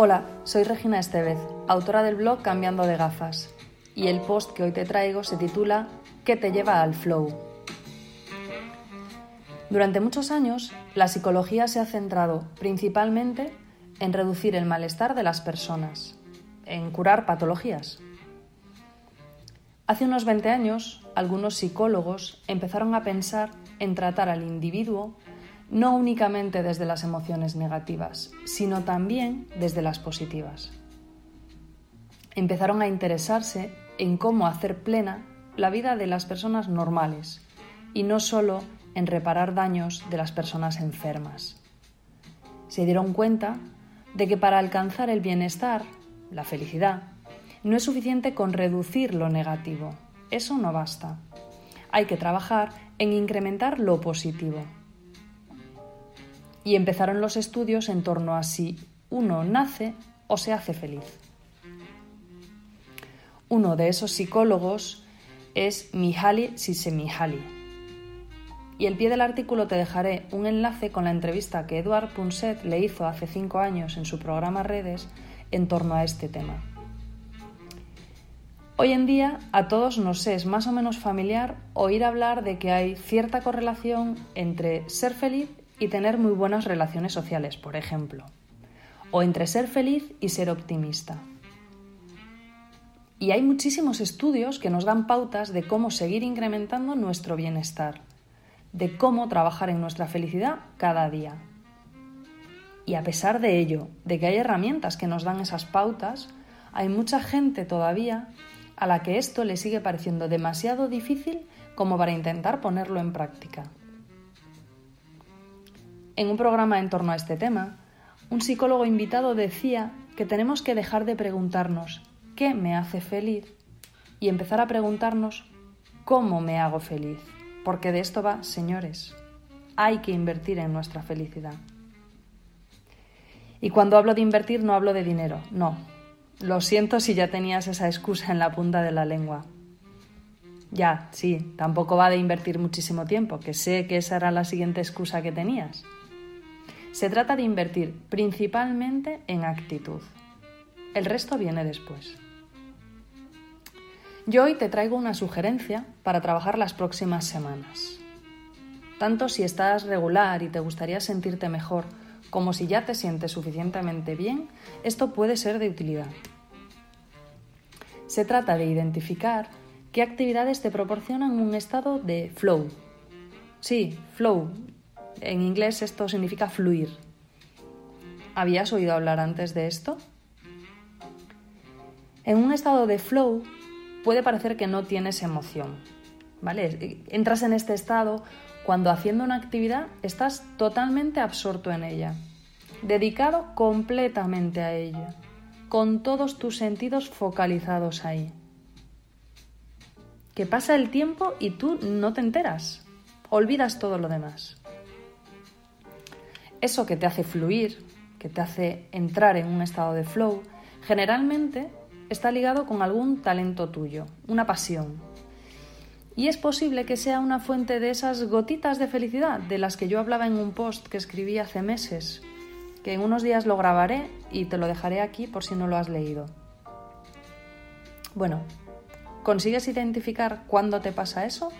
Hola, soy Regina Estevez, autora del blog Cambiando de gafas, y el post que hoy te traigo se titula ¿Qué te lleva al flow? Durante muchos años, la psicología se ha centrado principalmente en reducir el malestar de las personas, en curar patologías. Hace unos 20 años, algunos psicólogos empezaron a pensar en tratar al individuo no únicamente desde las emociones negativas, sino también desde las positivas. Empezaron a interesarse en cómo hacer plena la vida de las personas normales y no solo en reparar daños de las personas enfermas. Se dieron cuenta de que para alcanzar el bienestar, la felicidad, no es suficiente con reducir lo negativo. Eso no basta. Hay que trabajar en incrementar lo positivo y empezaron los estudios en torno a si uno nace o se hace feliz. Uno de esos psicólogos es Mihaly Csikszentmihalyi. Y el pie del artículo te dejaré un enlace con la entrevista que Eduard Punset le hizo hace cinco años en su programa Redes en torno a este tema. Hoy en día a todos nos es más o menos familiar oír hablar de que hay cierta correlación entre ser feliz y tener muy buenas relaciones sociales, por ejemplo, o entre ser feliz y ser optimista. Y hay muchísimos estudios que nos dan pautas de cómo seguir incrementando nuestro bienestar, de cómo trabajar en nuestra felicidad cada día. Y a pesar de ello, de que hay herramientas que nos dan esas pautas, hay mucha gente todavía a la que esto le sigue pareciendo demasiado difícil como para intentar ponerlo en práctica. En un programa en torno a este tema, un psicólogo invitado decía que tenemos que dejar de preguntarnos ¿qué me hace feliz? y empezar a preguntarnos ¿cómo me hago feliz? Porque de esto va, señores. Hay que invertir en nuestra felicidad. Y cuando hablo de invertir no hablo de dinero, no. Lo siento si ya tenías esa excusa en la punta de la lengua. Ya, sí, tampoco va de invertir muchísimo tiempo, que sé que esa era la siguiente excusa que tenías. Se trata de invertir principalmente en actitud. El resto viene después. Yo hoy te traigo una sugerencia para trabajar las próximas semanas. Tanto si estás regular y te gustaría sentirte mejor, como si ya te sientes suficientemente bien, esto puede ser de utilidad. Se trata de identificar qué actividades te proporcionan un estado de flow. Sí, flow, en inglés esto significa fluir. ¿Habías oído hablar antes de esto? En un estado de flow puede parecer que no tienes emoción, ¿vale? Entras en este estado cuando haciendo una actividad estás totalmente absorto en ella, dedicado completamente a ella, con todos tus sentidos focalizados ahí. Que pasa el tiempo y tú no te enteras, olvidas todo lo demás eso que te hace fluir, que te hace entrar en un estado de flow, generalmente está ligado con algún talento tuyo, una pasión. Y es posible que sea una fuente de esas gotitas de felicidad de las que yo hablaba en un post que escribí hace meses, que en unos días lo grabaré y te lo dejaré aquí por si no lo has leído. Bueno, ¿consigues identificar cuándo te pasa eso?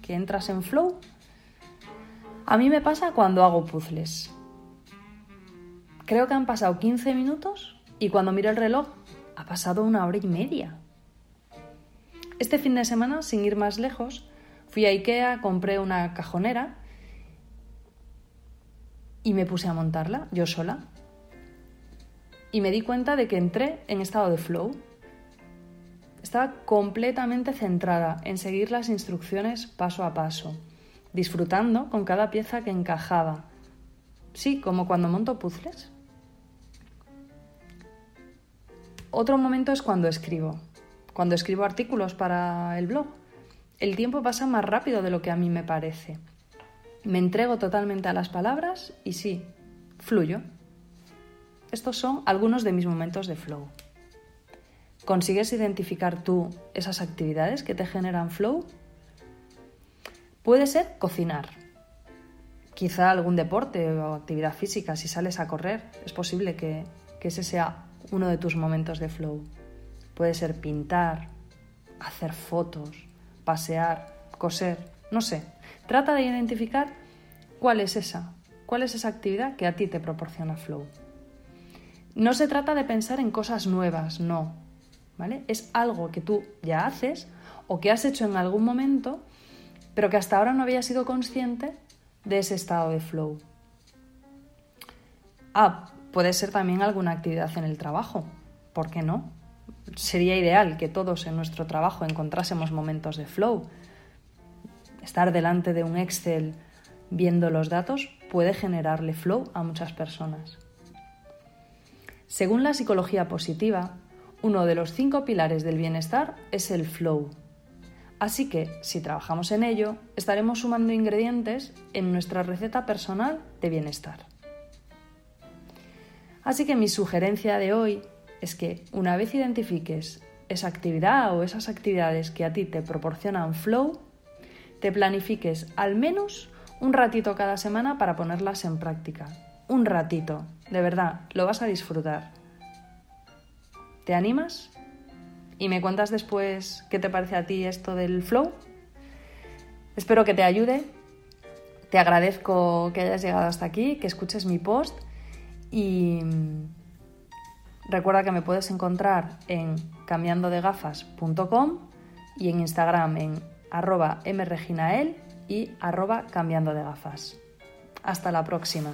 ¿Que entras en flow? A mí me pasa cuando hago puzzles. Creo que han pasado 15 minutos y cuando miro el reloj ha pasado una hora y media. Este fin de semana, sin ir más lejos, fui a Ikea, compré una cajonera y me puse a montarla yo sola. Y me di cuenta de que entré en estado de flow. Estaba completamente centrada en seguir las instrucciones paso a paso, disfrutando con cada pieza que encajaba. Sí, como cuando monto puzzles Otro momento es cuando escribo, cuando escribo artículos para el blog. El tiempo pasa más rápido de lo que a mí me parece. Me entrego totalmente a las palabras y sí, fluyo. Estos son algunos de mis momentos de flow. ¿Consigues identificar tú esas actividades que te generan flow? Puede ser cocinar, quizá algún deporte o actividad física, si sales a correr, es posible que, que ese sea uno de tus momentos de flow. Puede ser pintar, hacer fotos, pasear, coser, no sé. Trata de identificar cuál es esa, cuál es esa actividad que a ti te proporciona flow. No se trata de pensar en cosas nuevas, no. ¿Vale? Es algo que tú ya haces o que has hecho en algún momento, pero que hasta ahora no habías sido consciente de ese estado de flow. Ah, puede ser también alguna actividad en el trabajo. ¿Por qué no? Sería ideal que todos en nuestro trabajo encontrásemos momentos de flow. Estar delante de un Excel viendo los datos puede generarle flow a muchas personas. Según la psicología positiva, uno de los cinco pilares del bienestar es el flow. Así que, si trabajamos en ello, estaremos sumando ingredientes en nuestra receta personal de bienestar. Así que mi sugerencia de hoy es que una vez identifiques esa actividad o esas actividades que a ti te proporcionan flow, te planifiques al menos un ratito cada semana para ponerlas en práctica. Un ratito, de verdad, lo vas a disfrutar. ¿Te animas? ¿Y me cuentas después qué te parece a ti esto del flow? Espero que te ayude. Te agradezco que hayas llegado hasta aquí, que escuches mi post y recuerda que me puedes encontrar en cambiandodegafas.com y en Instagram en arroba y arroba cambiando de gafas. Hasta la próxima.